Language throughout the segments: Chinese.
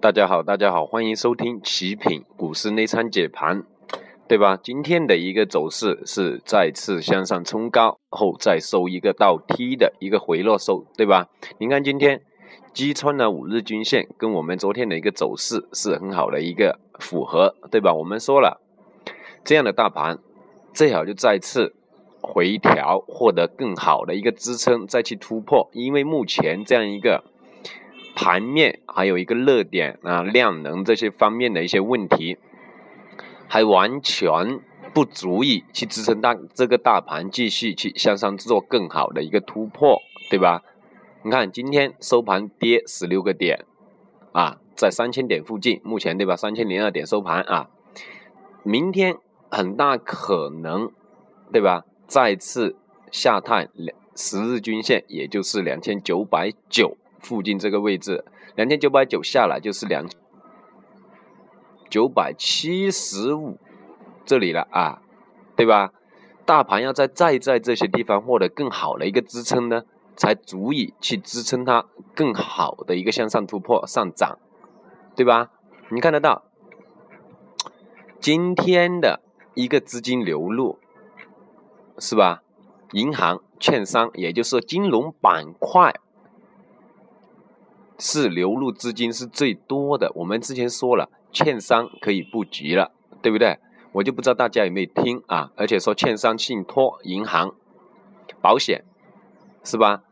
大家好，大家好，欢迎收听奇品股市内参解盘，对吧？今天的一个走势是再次向上冲高后再收一个倒梯的一个回落收，对吧？您看今天击穿了五日均线，跟我们昨天的一个走势是很好的一个符合，对吧？我们说了，这样的大盘最好就再次回调，获得更好的一个支撑，再去突破，因为目前这样一个。盘面还有一个热点啊，量能这些方面的一些问题，还完全不足以去支撑大这个大盘继续去向上做更好的一个突破，对吧？你看今天收盘跌十六个点，啊，在三千点附近，目前对吧？三千零二点收盘啊，明天很大可能，对吧？再次下探两十日均线，也就是两千九百九。附近这个位置，两千九百九下来就是两九百七十五这里了啊，对吧？大盘要在再在这些地方获得更好的一个支撑呢，才足以去支撑它更好的一个向上突破上涨，对吧？你看得到今天的一个资金流入是吧？银行、券商，也就是金融板块。是流入资金是最多的。我们之前说了，券商可以布局了，对不对？我就不知道大家有没有听啊？而且说券商、信托、银行、保险，是吧？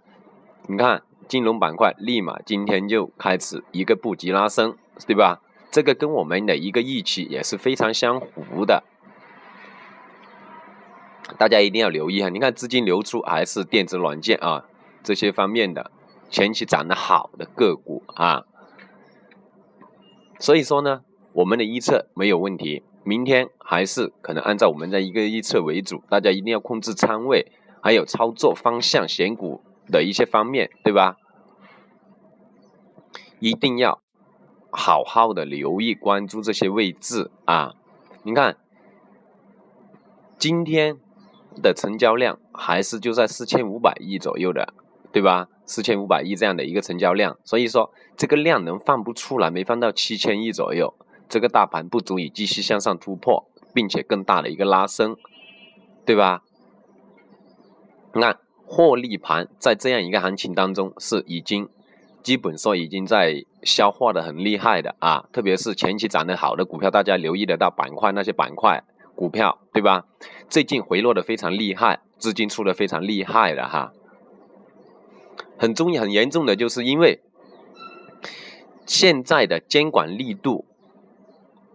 你看金融板块立马今天就开始一个布局拉升，对吧？这个跟我们的一个预期也是非常相符的。大家一定要留意哈，你看资金流出还是电子软件啊这些方面的。前期涨得好的个股啊，所以说呢，我们的预测没有问题，明天还是可能按照我们的一个预测为主，大家一定要控制仓位，还有操作方向、选股的一些方面，对吧？一定要好好的留意、关注这些位置啊！你看，今天的成交量还是就在四千五百亿左右的，对吧？四千五百亿这样的一个成交量，所以说这个量能放不出来，没放到七千亿左右，这个大盘不足以继续向上突破，并且更大的一个拉升，对吧？那获利盘在这样一个行情当中是已经基本说已经在消化的很厉害的啊，特别是前期涨得好的股票，大家留意得到板块那些板块股票，对吧？最近回落的非常厉害，资金出的非常厉害的哈。很重要、很严重的，就是因为现在的监管力度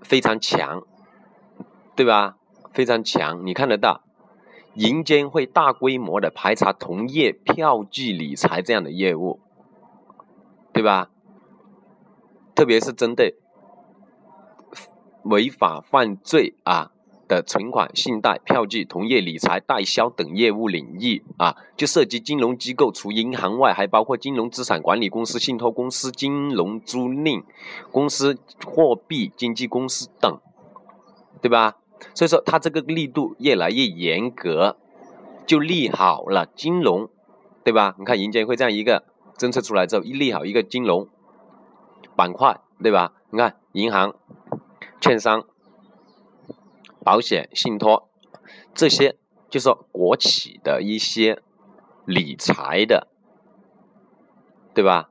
非常强，对吧？非常强，你看得到，银监会大规模的排查同业票据理财这样的业务，对吧？特别是针对违法犯罪啊。的存款、信贷、票据、同业理财、代销等业务领域啊，就涉及金融机构，除银行外，还包括金融资产管理公司、信托公司、金融租赁公司、货币经纪公司等，对吧？所以说，它这个力度越来越严格，就利好了金融，对吧？你看银监会这样一个政策出来之后，一利好一个金融板块，对吧？你看银行、券商。保险、信托这些，就说国企的一些理财的，对吧？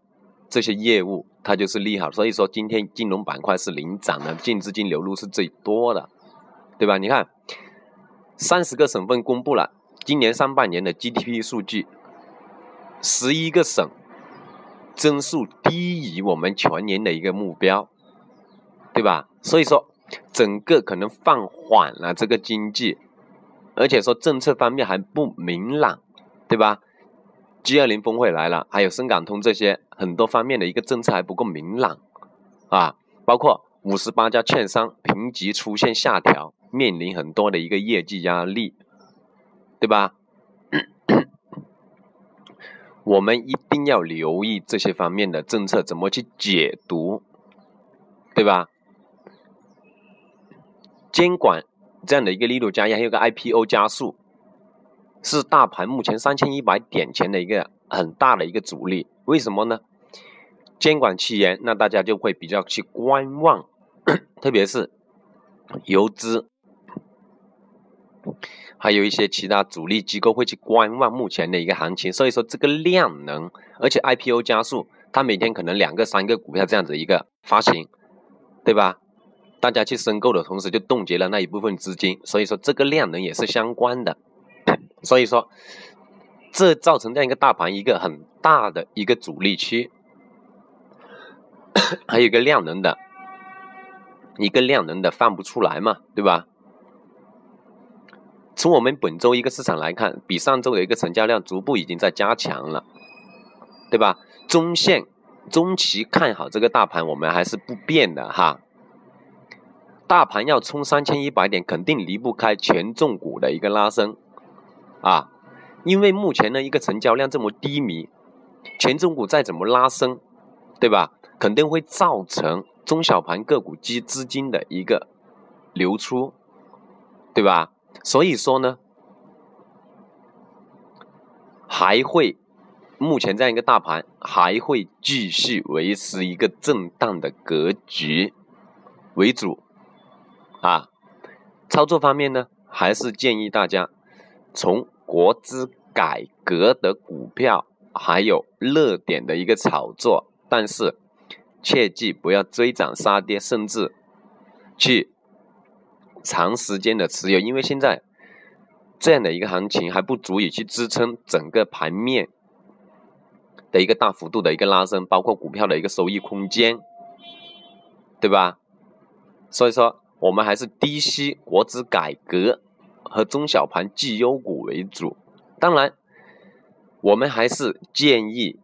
这些业务它就是利好，所以说今天金融板块是领涨的，净资金流入是最多的，对吧？你看，三十个省份公布了今年上半年的 GDP 数据，十一个省增速低于我们全年的一个目标，对吧？所以说。整个可能放缓了这个经济，而且说政策方面还不明朗，对吧？G 二零峰会来了，还有深港通这些很多方面的一个政策还不够明朗啊，包括五十八家券商评级出现下调，面临很多的一个业绩压力，对吧？我们一定要留意这些方面的政策怎么去解读，对吧？监管这样的一个力度加压，还有个 IPO 加速，是大盘目前三千一百点前的一个很大的一个阻力。为什么呢？监管期严，那大家就会比较去观望，特别是游资，还有一些其他主力机构会去观望目前的一个行情。所以说这个量能，而且 IPO 加速，它每天可能两个、三个股票这样子一个发行，对吧？大家去申购的同时，就冻结了那一部分资金，所以说这个量能也是相关的。所以说，这造成这样一个大盘一个很大的一个阻力区。还有一个量能的，一个量能的放不出来嘛，对吧？从我们本周一个市场来看，比上周的一个成交量逐步已经在加强了，对吧？中线、中期看好这个大盘，我们还是不变的哈。大盘要冲三千一百点，肯定离不开权重股的一个拉升啊，因为目前的一个成交量这么低迷，权重股再怎么拉升，对吧？肯定会造成中小盘个股及资金的一个流出，对吧？所以说呢，还会目前这样一个大盘还会继续维持一个震荡的格局为主啊。操作方面呢，还是建议大家从国资改革的股票，还有热点的一个炒作，但是。切记不要追涨杀跌，甚至去长时间的持有，因为现在这样的一个行情还不足以去支撑整个盘面的一个大幅度的一个拉升，包括股票的一个收益空间，对吧？所以说，我们还是低吸国资改革和中小盘绩优股为主。当然，我们还是建议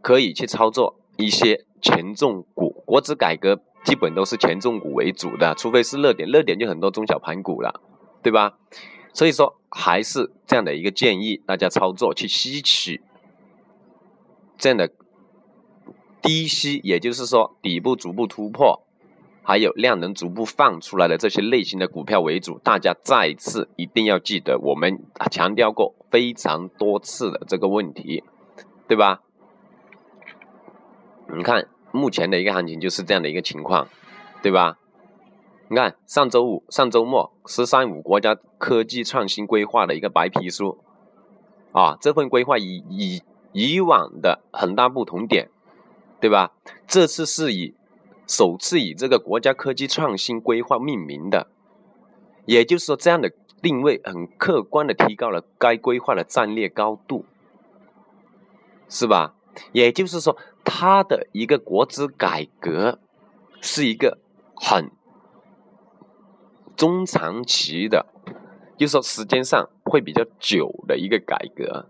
可以去操作。一些权重股，国资改革基本都是权重股为主的，除非是热点，热点就很多中小盘股了，对吧？所以说还是这样的一个建议，大家操作去吸取这样的低吸，也就是说底部逐步突破，还有量能逐步放出来的这些类型的股票为主。大家再次一定要记得，我们强调过非常多次的这个问题，对吧？你看，目前的一个行情就是这样的一个情况，对吧？你看上周五、上周末“十三五”国家科技创新规划的一个白皮书，啊，这份规划以以以往的很大不同点，对吧？这次是以首次以这个国家科技创新规划命名的，也就是说，这样的定位很客观的提高了该规划的战略高度，是吧？也就是说。它的一个国资改革是一个很中长期的，就是说时间上会比较久的一个改革。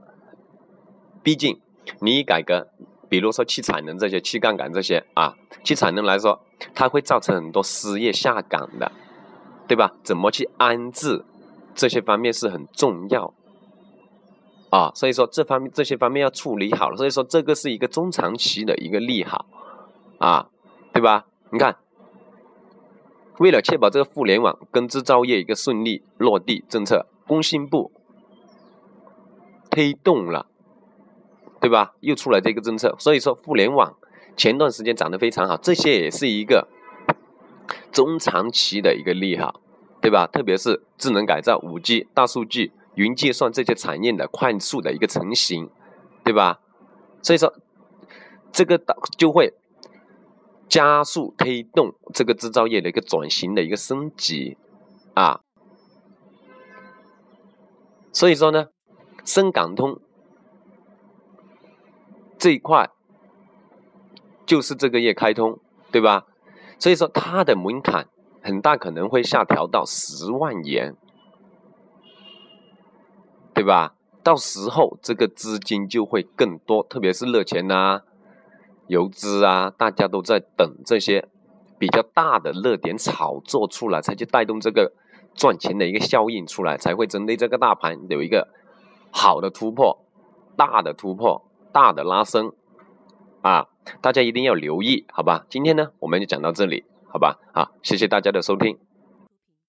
毕竟你改革，比如说去产能这些、去杠杆这些啊，去产能来说，它会造成很多失业下岗的，对吧？怎么去安置这些方面是很重要。啊，所以说这方面这些方面要处理好了，所以说这个是一个中长期的一个利好，啊，对吧？你看，为了确保这个互联网跟制造业一个顺利落地政策，工信部推动了，对吧？又出来这个政策，所以说互联网前段时间涨得非常好，这些也是一个中长期的一个利好，对吧？特别是智能改造、五 G、大数据。云计算这些产业的快速的一个成型，对吧？所以说，这个导就会加速推动这个制造业的一个转型的一个升级啊。所以说呢，深港通这一块就是这个月开通，对吧？所以说它的门槛很大可能会下调到十万元。对吧？到时候这个资金就会更多，特别是热钱呐、游资啊，大家都在等这些比较大的热点炒作出来，才去带动这个赚钱的一个效应出来，才会针对这个大盘有一个好的突破、大的突破、大的拉升啊！大家一定要留意，好吧？今天呢，我们就讲到这里，好吧？好，谢谢大家的收听。